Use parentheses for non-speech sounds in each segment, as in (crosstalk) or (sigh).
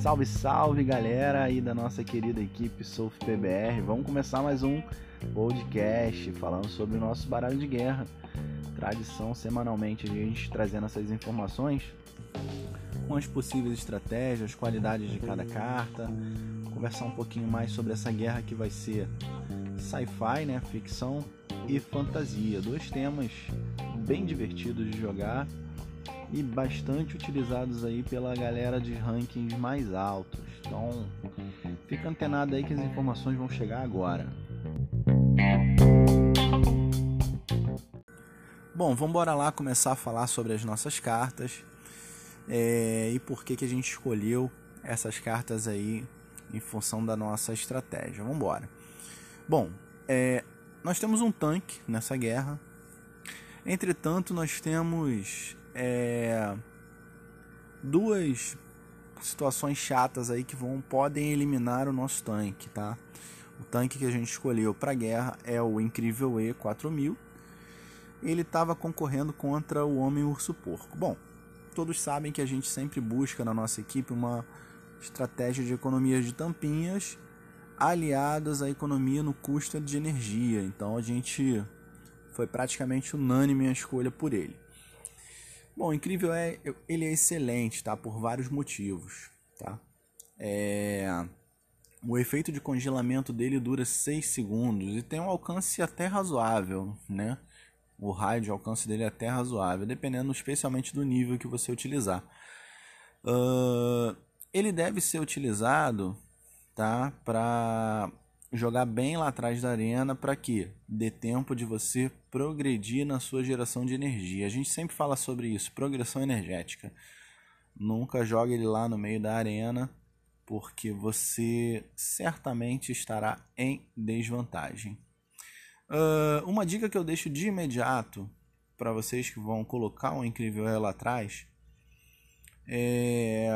Salve, salve galera aí da nossa querida equipe Surf PBR. Vamos começar mais um podcast falando sobre o nosso baralho de guerra. Tradição semanalmente a gente trazendo essas informações com as possíveis estratégias, qualidades de cada carta, conversar um pouquinho mais sobre essa guerra que vai ser sci-fi, né, ficção e fantasia, dois temas bem divertidos de jogar e bastante utilizados aí pela galera de rankings mais altos. Então, fica antenado aí que as informações vão chegar agora. Bom, vamos embora lá começar a falar sobre as nossas cartas é, e por que, que a gente escolheu essas cartas aí em função da nossa estratégia. Vamos embora. Bom, é, nós temos um tanque nessa guerra. Entretanto, nós temos é, duas situações chatas aí que vão podem eliminar o nosso tanque, tá? O tanque que a gente escolheu para guerra é o Incrível E4000. Ele estava concorrendo contra o Homem Urso Porco. Bom, todos sabem que a gente sempre busca na nossa equipe uma estratégia de economia de tampinhas aliadas à economia no custo de energia. Então a gente foi praticamente unânime a escolha por ele. Bom, incrível é ele é excelente, tá? Por vários motivos, tá? É... O efeito de congelamento dele dura 6 segundos e tem um alcance até razoável, né? O raio de alcance dele é até razoável, dependendo especialmente do nível que você utilizar. Uh, ele deve ser utilizado tá, para jogar bem lá atrás da arena para que dê tempo de você progredir na sua geração de energia. A gente sempre fala sobre isso, progressão energética. Nunca jogue ele lá no meio da arena, porque você certamente estará em desvantagem. Uh, uma dica que eu deixo de imediato para vocês que vão colocar um incrível lá atrás é,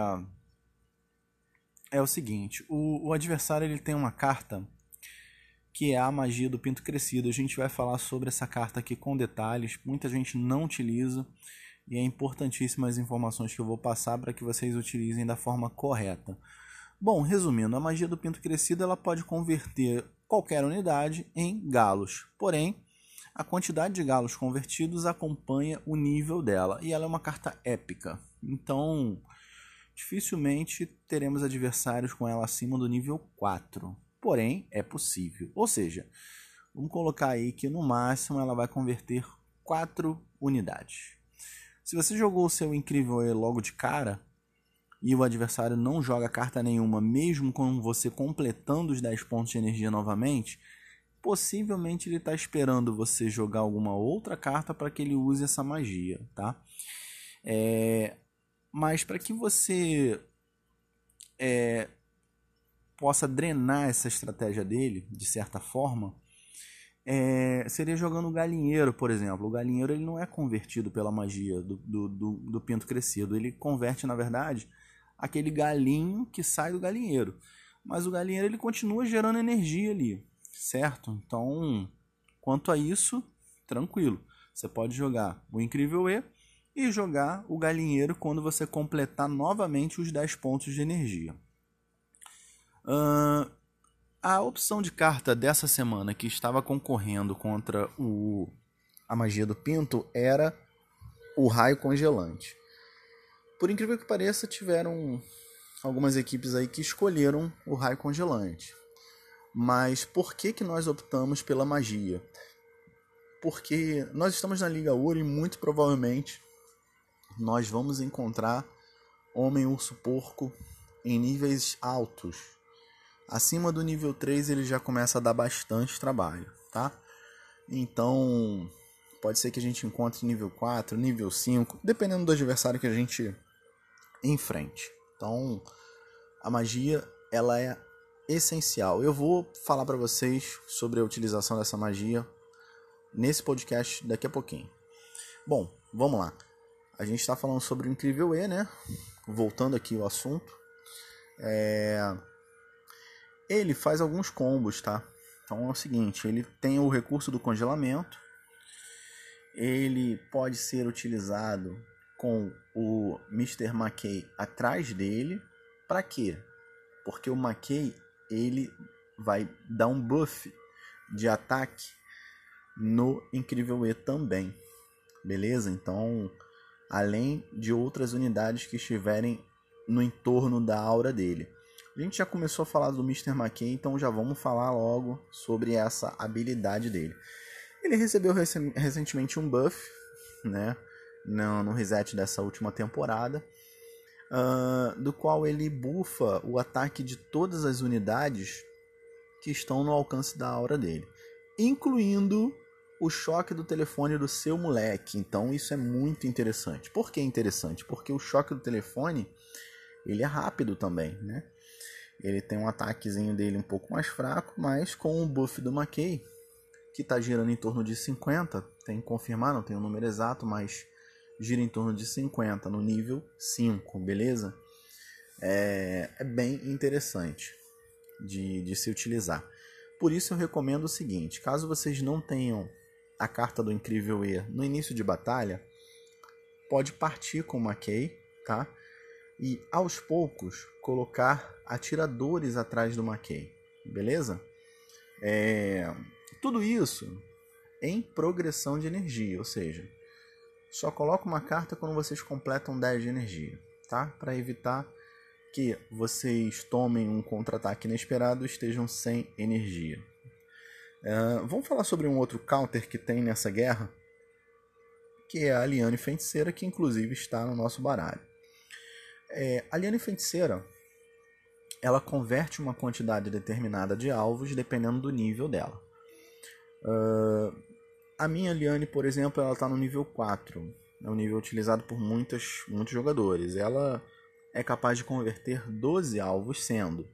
é o seguinte: o, o adversário ele tem uma carta que é a magia do pinto crescido. A gente vai falar sobre essa carta aqui com detalhes. Muita gente não utiliza e é importantíssima as informações que eu vou passar para que vocês utilizem da forma correta. Bom, resumindo, a magia do pinto crescido ela pode converter qualquer unidade em galos. Porém, a quantidade de galos convertidos acompanha o nível dela e ela é uma carta épica. Então, dificilmente teremos adversários com ela acima do nível 4 porém é possível. Ou seja, vamos colocar aí que no máximo ela vai converter 4 unidades. Se você jogou o seu incrível E logo de cara e o adversário não joga carta nenhuma, mesmo com você completando os 10 pontos de energia novamente, possivelmente ele está esperando você jogar alguma outra carta para que ele use essa magia, tá? É... Mas para que você é, possa drenar essa estratégia dele, de certa forma, é, seria jogando o galinheiro, por exemplo. O galinheiro ele não é convertido pela magia do, do, do, do, pinto crescido. Ele converte, na verdade, aquele galinho que sai do galinheiro. Mas o galinheiro ele continua gerando energia ali, certo? Então, quanto a isso, tranquilo. Você pode jogar o Incrível E e jogar o galinheiro quando você completar novamente os 10 pontos de energia. Uh, a opção de carta dessa semana que estava concorrendo contra o a magia do Pinto era o raio congelante. Por incrível que pareça, tiveram algumas equipes aí que escolheram o raio congelante. Mas por que, que nós optamos pela magia? Porque nós estamos na Liga Ouro e muito provavelmente nós vamos encontrar Homem Urso Porco em níveis altos Acima do nível 3 ele já começa a dar bastante trabalho, tá? Então, pode ser que a gente encontre nível 4, nível 5, dependendo do adversário que a gente enfrente. Então, a magia, ela é essencial. Eu vou falar para vocês sobre a utilização dessa magia nesse podcast daqui a pouquinho. Bom, vamos lá. A gente está falando sobre o Incrível E, né? Voltando aqui o assunto. É ele faz alguns combos, tá? Então é o seguinte, ele tem o recurso do congelamento, ele pode ser utilizado com o Mr. McKay atrás dele. Para quê? Porque o McKay ele vai dar um buff de ataque no Incrível E também. Beleza? Então, além de outras unidades que estiverem no entorno da aura dele. A gente já começou a falar do Mr. McKay, então já vamos falar logo sobre essa habilidade dele. Ele recebeu recentemente um buff, né, no, reset dessa última temporada, uh, do qual ele bufa o ataque de todas as unidades que estão no alcance da aura dele, incluindo o choque do telefone do seu moleque. Então isso é muito interessante. Por que interessante? Porque o choque do telefone ele é rápido também, né? Ele tem um ataquezinho dele um pouco mais fraco, mas com o buff do McKay, que está girando em torno de 50, tem que confirmar, não tem o um número exato, mas gira em torno de 50 no nível 5, beleza? É, é bem interessante de, de se utilizar. Por isso eu recomendo o seguinte: caso vocês não tenham a carta do Incrível E no início de batalha, pode partir com o McKay, tá? E aos poucos colocar atiradores atrás do McKay, beleza? É, tudo isso em progressão de energia, ou seja, só coloca uma carta quando vocês completam 10 de energia, tá? Para evitar que vocês tomem um contra-ataque inesperado e estejam sem energia. Uh, vamos falar sobre um outro counter que tem nessa guerra, que é a Liane Feiticeira, que inclusive está no nosso baralho. É, a Liane Feiticeira ela converte uma quantidade determinada de alvos dependendo do nível dela. Uh, a minha Liane, por exemplo, ela está no nível 4. É um nível utilizado por muitas, muitos jogadores. Ela é capaz de converter 12 alvos, sendo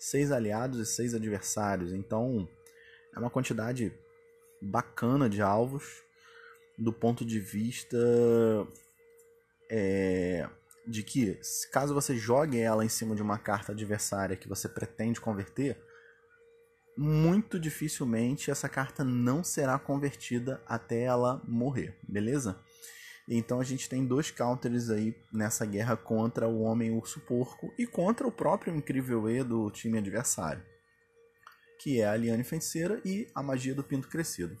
6 aliados e 6 adversários. Então, é uma quantidade bacana de alvos do ponto de vista é, de que, caso você jogue ela em cima de uma carta adversária que você pretende converter, muito dificilmente essa carta não será convertida até ela morrer, beleza? Então a gente tem dois counters aí nessa guerra contra o Homem Urso Porco e contra o próprio Incrível E do time adversário, que é a Liane Feiticeira e a Magia do Pinto Crescido.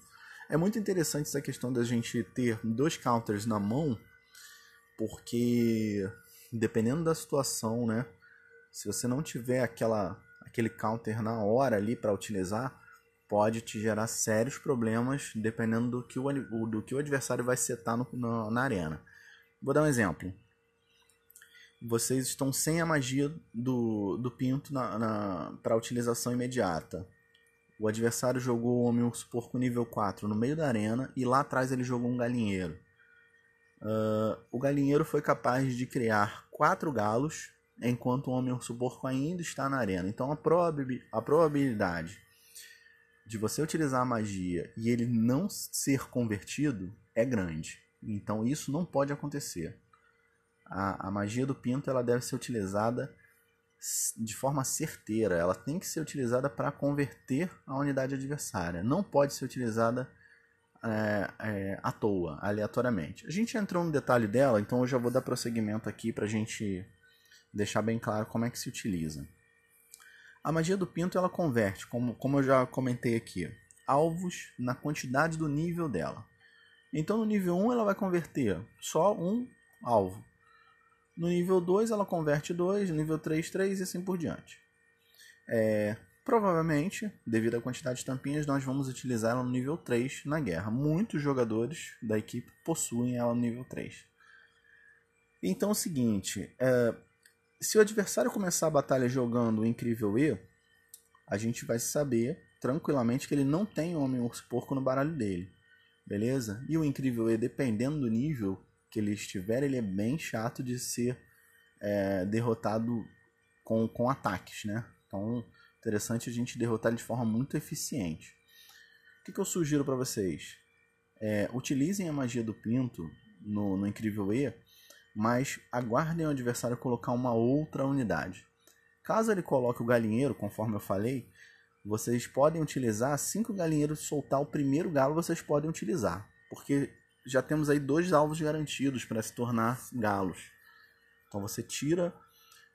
É muito interessante essa questão da gente ter dois counters na mão, porque dependendo da situação, né? Se você não tiver aquela aquele counter na hora ali para utilizar, pode te gerar sérios problemas dependendo do que o, do que o adversário vai setar no, no, na arena. Vou dar um exemplo. Vocês estão sem a magia do, do pinto na, na para utilização imediata. O adversário jogou o Homem Urso Porco nível 4 no meio da arena e lá atrás ele jogou um galinheiro. Uh, o galinheiro foi capaz de criar quatro galos enquanto o homem urso porco ainda está na arena. Então a, a probabilidade de você utilizar a magia e ele não ser convertido é grande. Então isso não pode acontecer. A, a magia do pinto ela deve ser utilizada de forma certeira. Ela tem que ser utilizada para converter a unidade adversária. Não pode ser utilizada é, é, à toa, aleatoriamente. A gente entrou no detalhe dela, então eu já vou dar prosseguimento aqui para a gente deixar bem claro como é que se utiliza. A magia do pinto ela converte, como, como eu já comentei aqui, alvos na quantidade do nível dela. Então no nível 1 ela vai converter só um alvo. No nível 2 ela converte 2, no nível 3, 3 e assim por diante. É, provavelmente, devido à quantidade de tampinhas, nós vamos utilizar ela no nível 3 na guerra. Muitos jogadores da equipe possuem ela no nível 3. Então é o seguinte, é, se o adversário começar a batalha jogando o Incrível E, a gente vai saber tranquilamente que ele não tem Homem Urso Porco no baralho dele. Beleza? E o Incrível E, dependendo do nível que ele estiver, ele é bem chato de ser é, derrotado com, com ataques, né? Então, interessante a gente derrotar ele de forma muito eficiente. O que, que eu sugiro para vocês? É, utilizem a magia do Pinto no, no Incrível E mas aguardem o adversário colocar uma outra unidade. Caso ele coloque o galinheiro, conforme eu falei, vocês podem utilizar assim que o galinheiro soltar o primeiro galo, vocês podem utilizar, porque já temos aí dois alvos garantidos para se tornar galos. Então você tira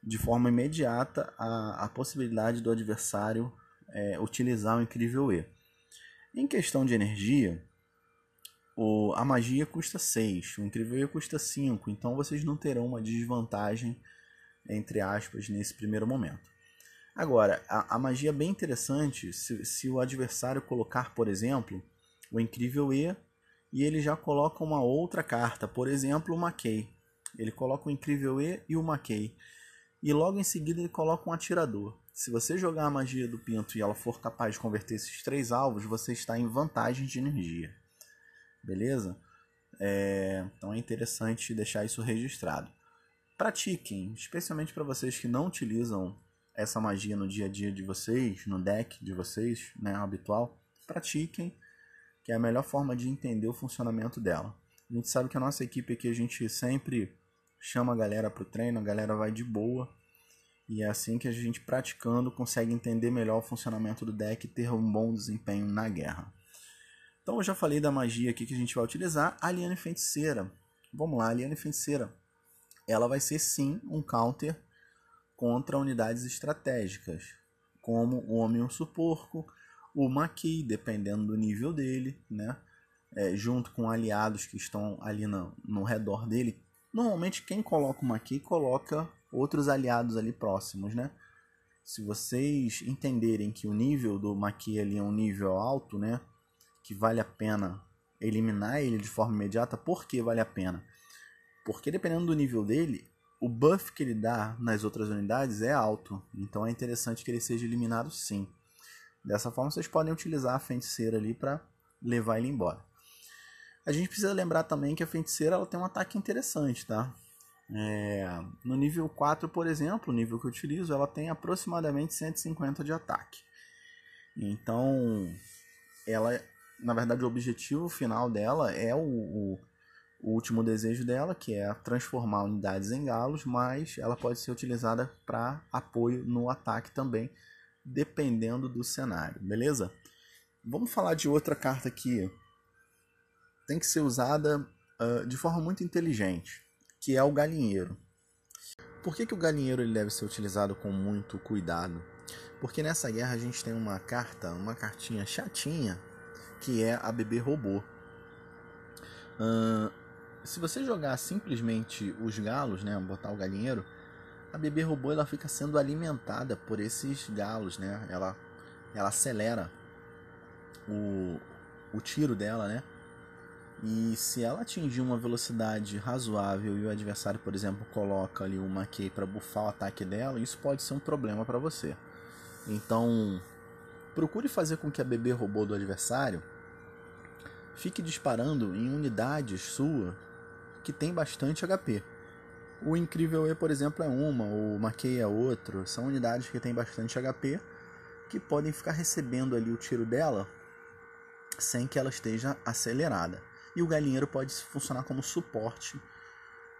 de forma imediata a, a possibilidade do adversário é, utilizar o incrível E. Em questão de energia, o, a magia custa 6, o incrível E custa 5, então vocês não terão uma desvantagem, entre aspas, nesse primeiro momento. Agora, a, a magia é bem interessante se, se o adversário colocar, por exemplo, o incrível E e ele já coloca uma outra carta, por exemplo, o Mackay. Ele coloca o incrível E e o Mackay. E logo em seguida ele coloca um atirador. Se você jogar a magia do Pinto e ela for capaz de converter esses três alvos, você está em vantagem de energia. Beleza? É... Então é interessante deixar isso registrado. Pratiquem, especialmente para vocês que não utilizam essa magia no dia a dia de vocês, no deck de vocês, né, habitual. Pratiquem, que é a melhor forma de entender o funcionamento dela. A gente sabe que a nossa equipe aqui a gente sempre chama a galera para o treino, a galera vai de boa. E é assim que a gente praticando consegue entender melhor o funcionamento do deck e ter um bom desempenho na guerra. Então eu já falei da magia aqui que a gente vai utilizar, a Feiticeira. Vamos lá, a Feiticeira. Ela vai ser sim um counter contra unidades estratégicas, como o Homem Urso Porco, o Maqui, dependendo do nível dele, né? É, junto com aliados que estão ali no, no redor dele, Normalmente quem coloca uma aqui coloca outros aliados ali próximos, né? Se vocês entenderem que o nível do Maqui ali é um nível alto, né? Que vale a pena eliminar ele de forma imediata. Por que vale a pena? Porque dependendo do nível dele, o buff que ele dá nas outras unidades é alto. Então é interessante que ele seja eliminado sim. Dessa forma vocês podem utilizar a feiticeira ali para levar ele embora. A gente precisa lembrar também que a feiticeira ela tem um ataque interessante, tá? É, no nível 4, por exemplo, o nível que eu utilizo, ela tem aproximadamente 150 de ataque. Então, ela, na verdade, o objetivo final dela é o, o, o último desejo dela, que é transformar unidades em galos, mas ela pode ser utilizada para apoio no ataque também, dependendo do cenário, beleza? Vamos falar de outra carta aqui tem que ser usada uh, de forma muito inteligente, que é o galinheiro. Por que, que o galinheiro ele deve ser utilizado com muito cuidado? Porque nessa guerra a gente tem uma carta, uma cartinha chatinha, que é a bebê robô. Uh, se você jogar simplesmente os galos, né, botar o galinheiro, a bebê robô ela fica sendo alimentada por esses galos, né? Ela, ela acelera o, o tiro dela, né? E se ela atingir uma velocidade razoável e o adversário, por exemplo, coloca ali uma key para buffar o ataque dela, isso pode ser um problema para você. Então, procure fazer com que a bebê robô do adversário fique disparando em unidades sua que tem bastante HP. O Incrível E, por exemplo, é uma, o Maquei é outro. São unidades que têm bastante HP que podem ficar recebendo ali o tiro dela sem que ela esteja acelerada e o galinheiro pode funcionar como suporte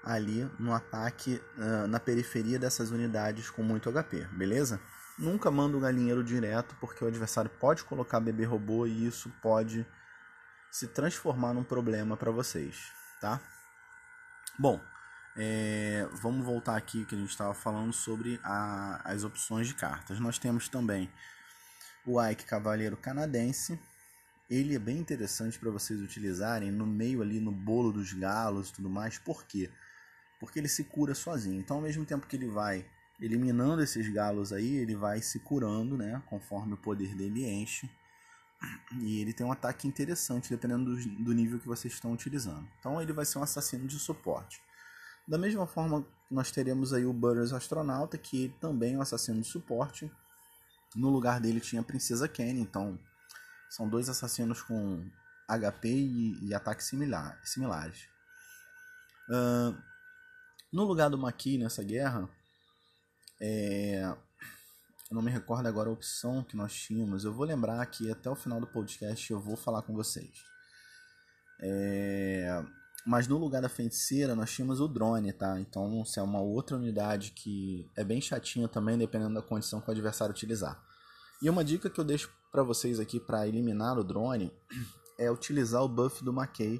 ali no ataque uh, na periferia dessas unidades com muito HP, beleza? Nunca manda o galinheiro direto porque o adversário pode colocar bebê robô e isso pode se transformar num problema para vocês, tá? Bom, é, vamos voltar aqui que a gente estava falando sobre a, as opções de cartas. Nós temos também o Ike Cavaleiro Canadense, ele é bem interessante para vocês utilizarem no meio ali no bolo dos galos e tudo mais. Por quê? Porque ele se cura sozinho. Então, ao mesmo tempo que ele vai eliminando esses galos aí, ele vai se curando, né? Conforme o poder dele enche. E ele tem um ataque interessante, dependendo do, do nível que vocês estão utilizando. Então, ele vai ser um assassino de suporte. Da mesma forma, nós teremos aí o Burroughs Astronauta, que também é um assassino de suporte. No lugar dele tinha a Princesa Kenny, então são dois assassinos com HP e, e ataques similar, similares. Uh, no lugar do Maki nessa guerra, é, eu não me recordo agora a opção que nós tínhamos. Eu vou lembrar que até o final do podcast eu vou falar com vocês. É, mas no lugar da feiticeira nós tínhamos o drone, tá? Então se é uma outra unidade que é bem chatinha também, dependendo da condição que o adversário utilizar. E uma dica que eu deixo para vocês aqui para eliminar o drone é utilizar o buff do Mackay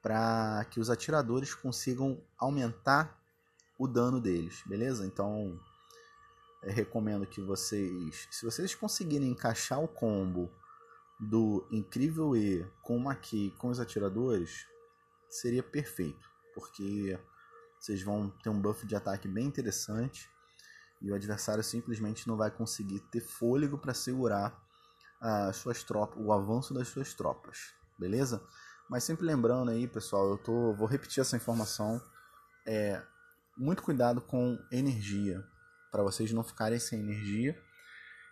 para que os atiradores consigam aumentar o dano deles, beleza? Então, recomendo que vocês, se vocês conseguirem encaixar o combo do Incrível E com o Maki com os atiradores, seria perfeito, porque vocês vão ter um buff de ataque bem interessante e o adversário simplesmente não vai conseguir ter fôlego para segurar as suas tropas, o avanço das suas tropas, beleza? Mas sempre lembrando aí, pessoal, eu tô, vou repetir essa informação, é muito cuidado com energia, para vocês não ficarem sem energia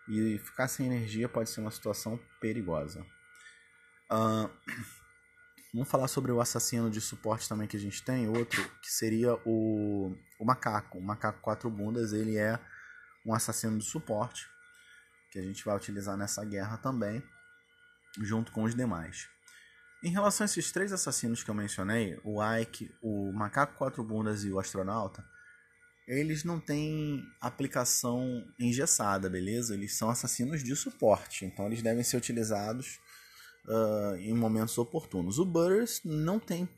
e ficar sem energia pode ser uma situação perigosa. Uh, (clears throat) Vamos falar sobre o assassino de suporte também que a gente tem, outro que seria o, o macaco. O macaco quatro bundas, ele é um assassino de suporte que a gente vai utilizar nessa guerra também, junto com os demais. Em relação a esses três assassinos que eu mencionei, o Ike, o macaco quatro bundas e o astronauta, eles não têm aplicação engessada, beleza? Eles são assassinos de suporte, então eles devem ser utilizados uh, em momentos oportunos. O Burst não tem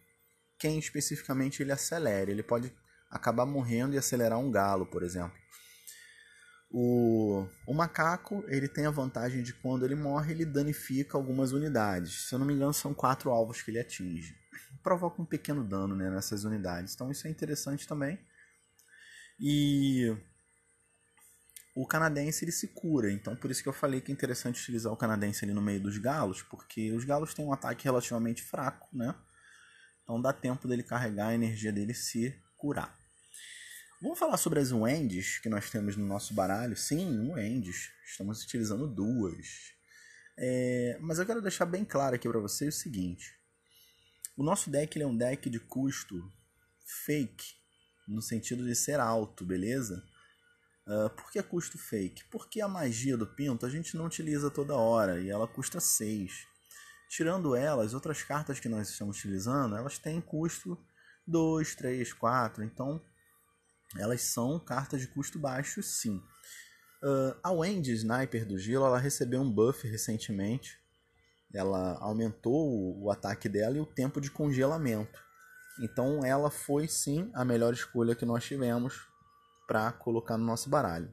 quem especificamente ele acelere, ele pode acabar morrendo e acelerar um galo, por exemplo. O, o macaco ele tem a vantagem de quando ele morre ele danifica algumas unidades. Se eu não me engano são quatro alvos que ele atinge. Provoca um pequeno dano né, nessas unidades. Então isso é interessante também. E o canadense ele se cura. Então, por isso que eu falei que é interessante utilizar o canadense ali no meio dos galos, porque os galos têm um ataque relativamente fraco, né? Então dá tempo dele carregar a energia dele se curar. Vamos falar sobre as Wendy's que nós temos no nosso baralho. Sim, Wendy's. Estamos utilizando duas. É... Mas eu quero deixar bem claro aqui para vocês o seguinte. O nosso deck é um deck de custo fake, no sentido de ser alto, beleza? Uh, por que custo fake? Porque a magia do Pinto a gente não utiliza toda hora e ela custa 6. Tirando ela, as outras cartas que nós estamos utilizando, elas têm custo 2, 3, 4. Então, elas são cartas de custo baixo, sim. Uh, a Wendy Sniper do Gelo, ela recebeu um buff recentemente. Ela aumentou o, o ataque dela e o tempo de congelamento. Então, ela foi sim a melhor escolha que nós tivemos para colocar no nosso baralho.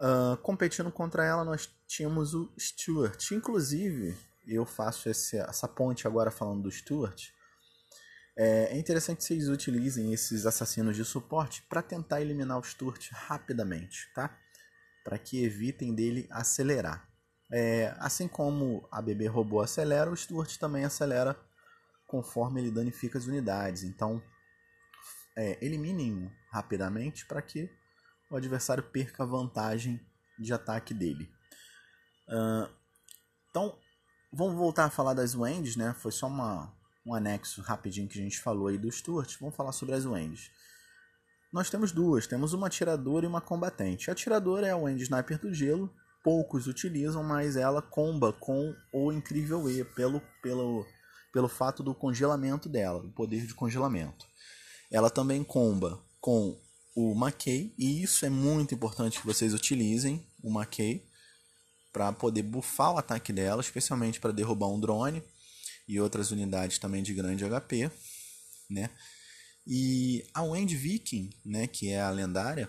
Uh, competindo contra ela, nós tínhamos o Stuart. Inclusive, eu faço esse, essa ponte agora falando do Stuart. É, é interessante vocês utilizem esses assassinos de suporte para tentar eliminar o Stuart rapidamente, tá? Para que evitem dele acelerar. É, assim como a bebê robô acelera, o Stuart também acelera conforme ele danifica as unidades. Então, é, eliminem-o rapidamente para que o adversário perca a vantagem de ataque dele. Uh, então, vamos voltar a falar das Wendy's, né? Foi só uma, um anexo rapidinho que a gente falou aí do Stuart. Vamos falar sobre as Wendy's. Nós temos duas, temos uma atiradora e uma combatente. A atiradora é a Wendy Sniper do Gelo, poucos utilizam, mas ela comba com o incrível E pelo, pelo, pelo fato do congelamento dela, o poder de congelamento. Ela também comba com o Mackey, e isso é muito importante que vocês utilizem o Mackey para poder buffar o ataque dela, especialmente para derrubar um drone e outras unidades também de grande HP, né? E a Wendy Viking, né, que é a lendária,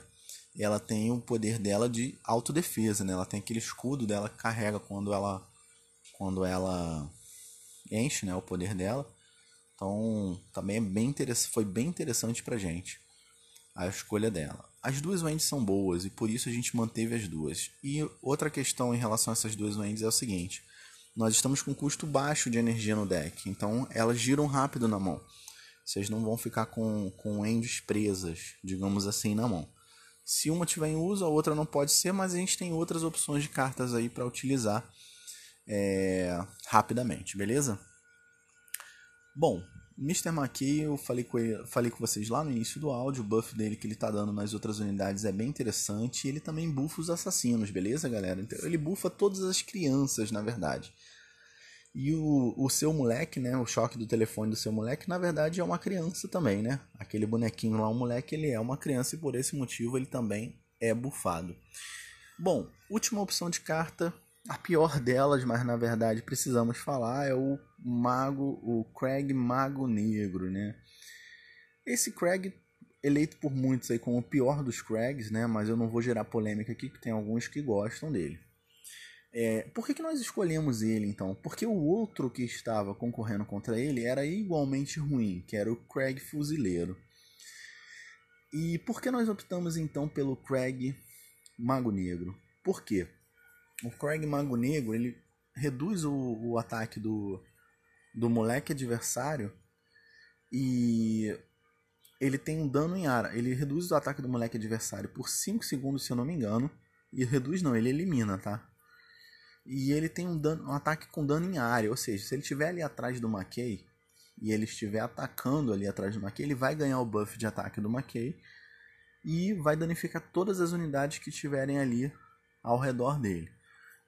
ela tem o poder dela de autodefesa, né? Ela tem aquele escudo dela que carrega quando ela quando ela enche, né, o poder dela. Então, também é bem foi bem interessante pra gente a escolha dela. As duas Wendy's são boas e por isso a gente manteve as duas. E outra questão em relação a essas duas Wendy's é o seguinte: nós estamos com custo baixo de energia no deck, então elas giram rápido na mão. Vocês não vão ficar com, com Wendy's presas, digamos assim, na mão. Se uma tiver em uso, a outra não pode ser, mas a gente tem outras opções de cartas aí para utilizar é, rapidamente, beleza? Bom, Mr. McKay, eu falei com, ele, falei com vocês lá no início do áudio, o buff dele que ele tá dando nas outras unidades é bem interessante. E ele também buffa os assassinos, beleza, galera? Então, ele buffa todas as crianças, na verdade. E o, o seu moleque, né? O choque do telefone do seu moleque, na verdade, é uma criança também, né? Aquele bonequinho lá, o moleque, ele é uma criança e por esse motivo ele também é bufado. Bom, última opção de carta a pior delas, mas na verdade precisamos falar, é o mago, o Craig Mago Negro, né? Esse Craig eleito por muitos aí como o pior dos Craigs, né? Mas eu não vou gerar polêmica aqui, que tem alguns que gostam dele. É, por que, que nós escolhemos ele então? Porque o outro que estava concorrendo contra ele era igualmente ruim, que era o Craig Fuzileiro. E por que nós optamos então pelo Craig Mago Negro? Por quê? O Craig Mago Negro ele reduz o, o ataque do, do moleque adversário e ele tem um dano em área. Ele reduz o ataque do moleque adversário por 5 segundos, se eu não me engano. E reduz não, ele elimina, tá? E ele tem um, dano, um ataque com dano em área. Ou seja, se ele estiver ali atrás do McKay e ele estiver atacando ali atrás do McKay, ele vai ganhar o buff de ataque do McKay e vai danificar todas as unidades que estiverem ali ao redor dele.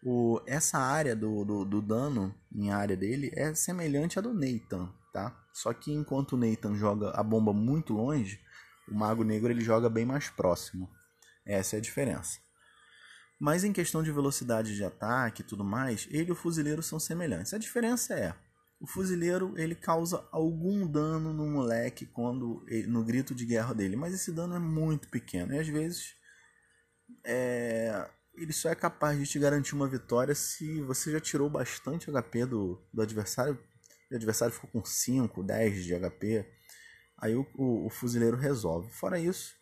O, essa área do, do, do, dano em área dele é semelhante à do Nathan, tá? Só que enquanto o Nathan joga a bomba muito longe, o Mago Negro ele joga bem mais próximo. Essa é a diferença. Mas em questão de velocidade de ataque e tudo mais, ele e o fuzileiro são semelhantes. A diferença é, o fuzileiro ele causa algum dano no moleque quando no grito de guerra dele, mas esse dano é muito pequeno e às vezes é, ele só é capaz de te garantir uma vitória se você já tirou bastante HP do, do adversário. O adversário ficou com 5, 10 de HP. Aí o, o, o fuzileiro resolve. Fora isso,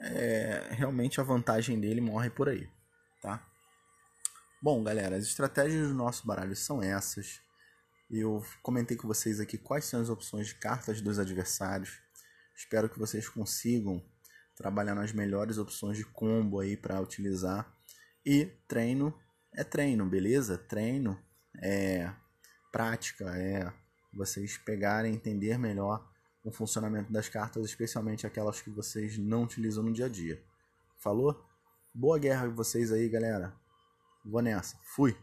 é, realmente a vantagem dele morre por aí. Tá? Bom, galera, as estratégias do nosso baralho são essas. Eu comentei com vocês aqui quais são as opções de cartas dos adversários. Espero que vocês consigam trabalhar nas melhores opções de combo aí para utilizar e treino é treino, beleza? Treino é prática, é vocês pegarem, entender melhor o funcionamento das cartas, especialmente aquelas que vocês não utilizam no dia a dia. Falou? Boa guerra vocês aí, galera. Vou nessa. Fui.